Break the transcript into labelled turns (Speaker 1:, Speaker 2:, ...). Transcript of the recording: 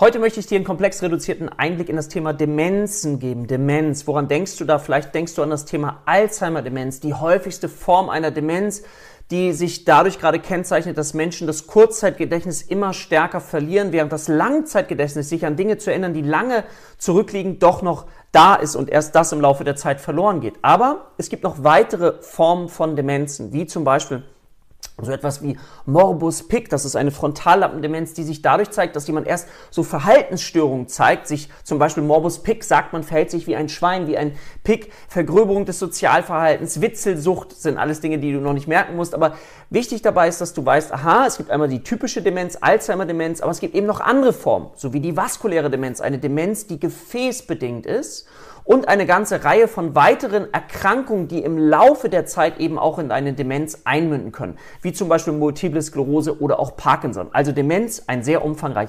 Speaker 1: Heute möchte ich dir einen komplex reduzierten Einblick in das Thema Demenzen geben. Demenz. Woran denkst du da? Vielleicht denkst du an das Thema Alzheimer-Demenz, die häufigste Form einer Demenz, die sich dadurch gerade kennzeichnet, dass Menschen das Kurzzeitgedächtnis immer stärker verlieren, während das Langzeitgedächtnis, sich an Dinge zu erinnern, die lange zurückliegen, doch noch da ist und erst das im Laufe der Zeit verloren geht. Aber es gibt noch weitere Formen von Demenzen, wie zum Beispiel so etwas wie Morbus Pick, das ist eine Frontallappendemenz, die sich dadurch zeigt, dass jemand erst so Verhaltensstörungen zeigt, sich zum Beispiel Morbus Pick sagt, man verhält sich wie ein Schwein, wie ein Pick, Vergröberung des Sozialverhaltens, Witzelsucht sind alles Dinge, die du noch nicht merken musst, aber wichtig dabei ist, dass du weißt, aha, es gibt einmal die typische Demenz, Alzheimer-Demenz, aber es gibt eben noch andere Formen, so wie die vaskuläre Demenz, eine Demenz, die gefäßbedingt ist und eine ganze Reihe von weiteren Erkrankungen, die im Laufe der Zeit eben auch in eine Demenz einmünden können, wie zum Beispiel Multiple Sklerose oder auch Parkinson. Also Demenz, ein sehr umfangreiches